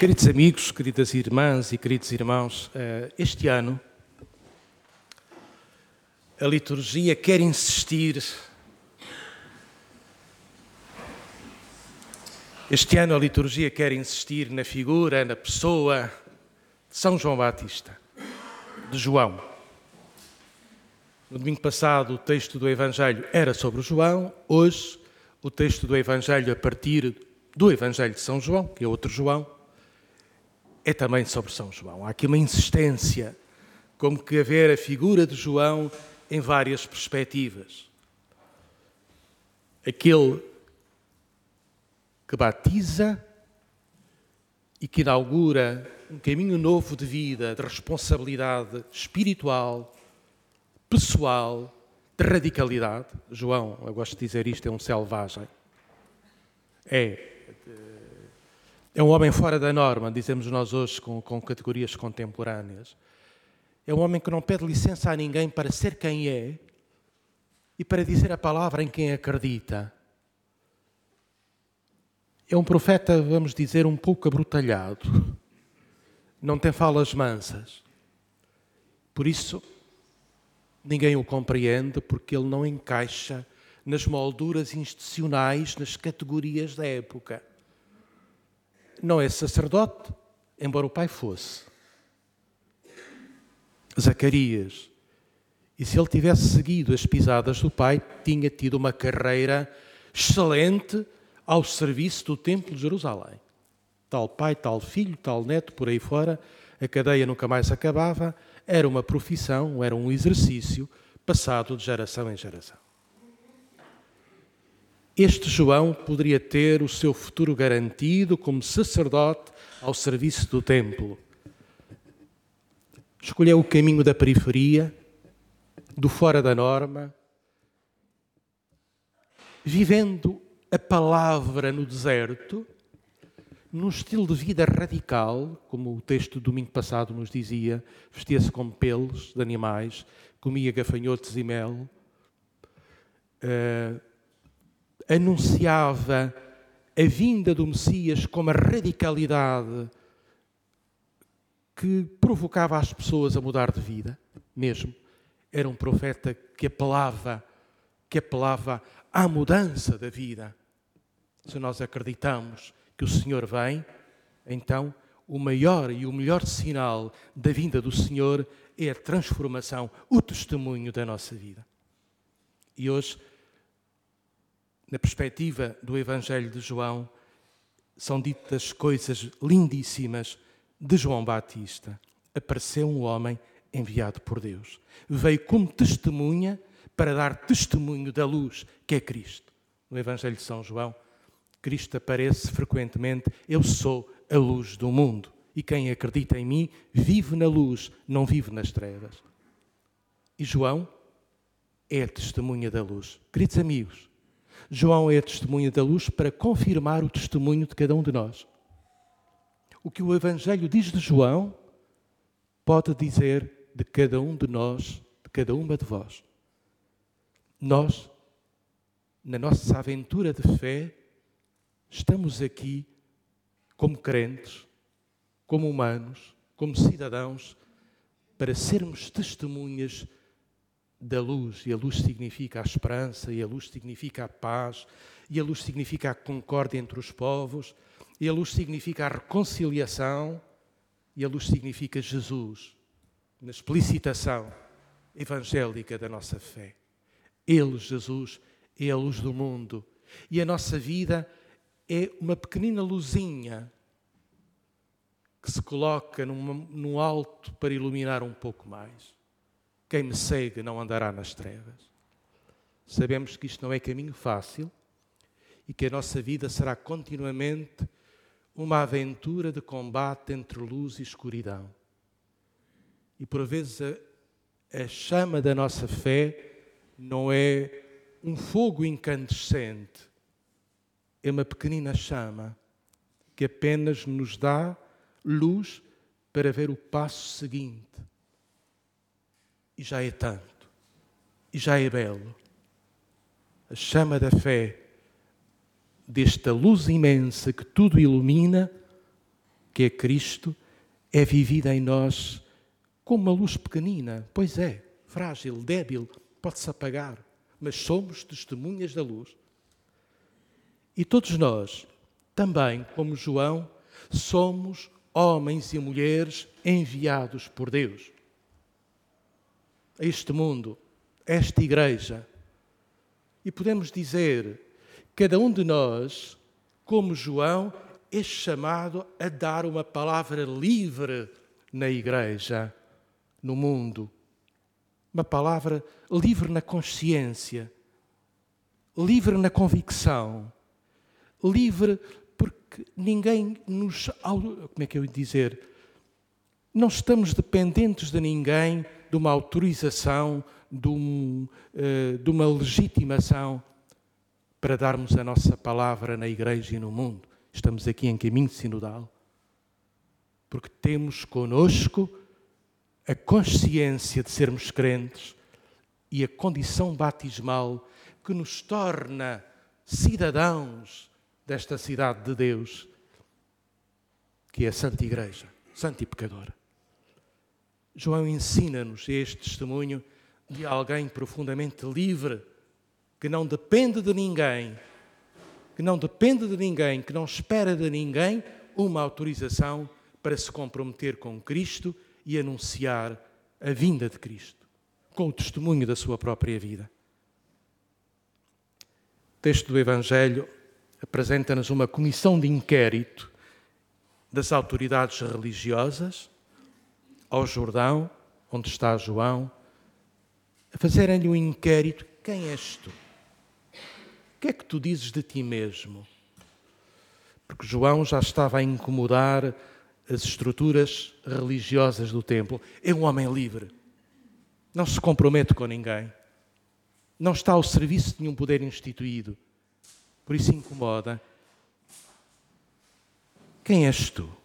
Queridos amigos, queridas irmãs e queridos irmãos, eh, este ano a liturgia quer insistir. Este ano a liturgia quer insistir na figura, na pessoa de São João Batista, de João. No domingo passado o texto do Evangelho era sobre João, hoje o texto do Evangelho a partir do Evangelho de São João, que é outro João, é também sobre São João. Há aqui uma insistência, como que haver a figura de João em várias perspectivas. Aquele que batiza e que inaugura um caminho novo de vida, de responsabilidade espiritual, pessoal, de radicalidade. João, eu gosto de dizer isto, é um selvagem. É é um homem fora da norma, dizemos nós hoje com, com categorias contemporâneas. É um homem que não pede licença a ninguém para ser quem é e para dizer a palavra em quem acredita. É um profeta, vamos dizer, um pouco abrutalhado. Não tem falas mansas. Por isso, ninguém o compreende porque ele não encaixa nas molduras institucionais, nas categorias da época não é sacerdote, embora o pai fosse. Zacarias. E se ele tivesse seguido as pisadas do pai, tinha tido uma carreira excelente ao serviço do Templo de Jerusalém. Tal pai, tal filho, tal neto, por aí fora, a cadeia nunca mais acabava, era uma profissão, era um exercício passado de geração em geração este João poderia ter o seu futuro garantido como sacerdote ao serviço do templo. Escolheu o caminho da periferia, do fora da norma, vivendo a palavra no deserto, num estilo de vida radical, como o texto do domingo passado nos dizia, vestia-se com pelos de animais, comia gafanhotos e mel. Uh, anunciava a vinda do Messias com uma radicalidade que provocava as pessoas a mudar de vida, mesmo. Era um profeta que apelava, que apelava à mudança da vida. Se nós acreditamos que o Senhor vem, então o maior e o melhor sinal da vinda do Senhor é a transformação, o testemunho da nossa vida. E hoje na perspectiva do Evangelho de João, são ditas coisas lindíssimas de João Batista. Apareceu um homem enviado por Deus. Veio como testemunha para dar testemunho da luz que é Cristo. No Evangelho de São João, Cristo aparece frequentemente: Eu sou a luz do mundo. E quem acredita em mim vive na luz, não vive nas trevas. E João é a testemunha da luz. Queridos amigos, João é a testemunha da luz para confirmar o testemunho de cada um de nós. O que o Evangelho diz de João pode dizer de cada um de nós, de cada uma de vós. Nós, na nossa aventura de fé, estamos aqui como crentes, como humanos, como cidadãos, para sermos testemunhas da luz, e a luz significa a esperança, e a luz significa a paz, e a luz significa a concórdia entre os povos, e a luz significa a reconciliação, e a luz significa Jesus, na explicitação evangélica da nossa fé. Ele, Jesus, é a luz do mundo, e a nossa vida é uma pequenina luzinha que se coloca num, alto para iluminar um pouco mais. Quem me segue não andará nas trevas. Sabemos que isto não é caminho fácil e que a nossa vida será continuamente uma aventura de combate entre luz e escuridão. E por vezes a, a chama da nossa fé não é um fogo incandescente, é uma pequenina chama que apenas nos dá luz para ver o passo seguinte e já é tanto, e já é belo. A chama da fé, desta luz imensa que tudo ilumina, que é Cristo é vivida em nós como uma luz pequenina. Pois é, frágil, débil, pode-se apagar, mas somos testemunhas da luz. E todos nós, também, como João, somos homens e mulheres enviados por Deus a este mundo, a esta igreja. E podemos dizer, cada um de nós, como João, é chamado a dar uma palavra livre na igreja, no mundo. Uma palavra livre na consciência, livre na convicção, livre porque ninguém nos. Como é que eu ia dizer? Não estamos dependentes de ninguém de uma autorização, de, um, eh, de uma legitimação para darmos a nossa palavra na igreja e no mundo. Estamos aqui em caminho sinodal. Porque temos conosco a consciência de sermos crentes e a condição batismal que nos torna cidadãos desta cidade de Deus, que é a Santa Igreja, santa e pecadora. João ensina-nos este testemunho de alguém profundamente livre, que não depende de ninguém, que não depende de ninguém, que não espera de ninguém uma autorização para se comprometer com Cristo e anunciar a vinda de Cristo, com o testemunho da sua própria vida. O texto do Evangelho apresenta-nos uma comissão de inquérito das autoridades religiosas ao Jordão, onde está João, a fazerem-lhe um inquérito: quem és tu? O que é que tu dizes de ti mesmo? Porque João já estava a incomodar as estruturas religiosas do templo. É um homem livre. Não se compromete com ninguém. Não está ao serviço de nenhum poder instituído. Por isso incomoda. Quem és tu?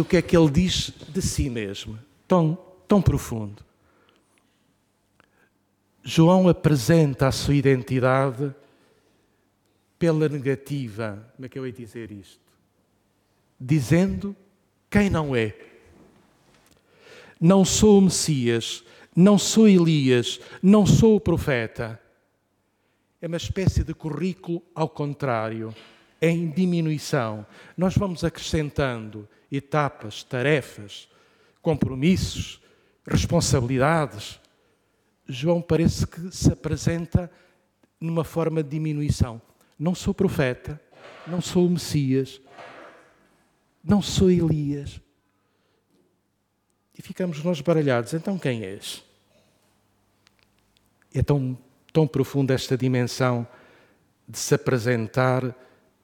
O que é que ele diz de si mesmo? Tão, tão profundo. João apresenta a sua identidade pela negativa. Como é que eu ia dizer isto? Dizendo quem não é. Não sou o Messias, não sou Elias, não sou o profeta. É uma espécie de currículo ao contrário, em diminuição. Nós vamos acrescentando etapas, tarefas, compromissos, responsabilidades. João parece que se apresenta numa forma de diminuição. Não sou profeta, não sou o Messias, não sou Elias. E ficamos nós baralhados. Então quem és? É tão, tão profunda esta dimensão de se apresentar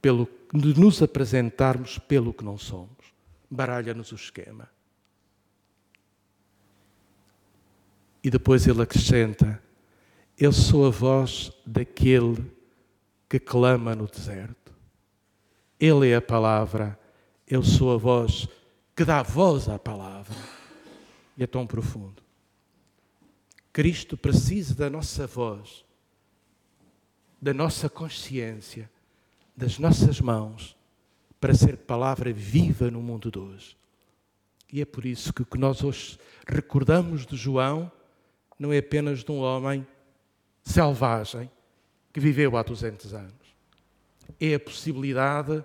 pelo de nos apresentarmos pelo que não somos baralha-nos o esquema. E depois ele acrescenta: Eu sou a voz daquele que clama no deserto. Ele é a palavra, eu sou a voz que dá voz à palavra. E é tão profundo. Cristo precisa da nossa voz, da nossa consciência, das nossas mãos para ser palavra viva no mundo de hoje. E é por isso que o que nós hoje recordamos de João não é apenas de um homem selvagem que viveu há 200 anos. É a possibilidade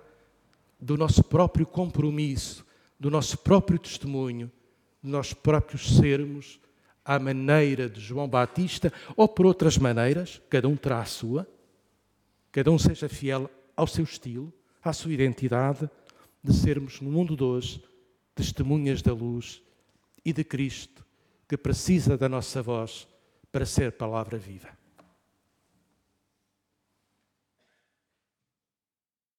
do nosso próprio compromisso, do nosso próprio testemunho, de nós próprios sermos à maneira de João Batista ou por outras maneiras, cada um terá a sua, cada um seja fiel ao seu estilo, à sua identidade, de sermos no mundo de hoje testemunhas da luz e de Cristo, que precisa da nossa voz para ser palavra viva.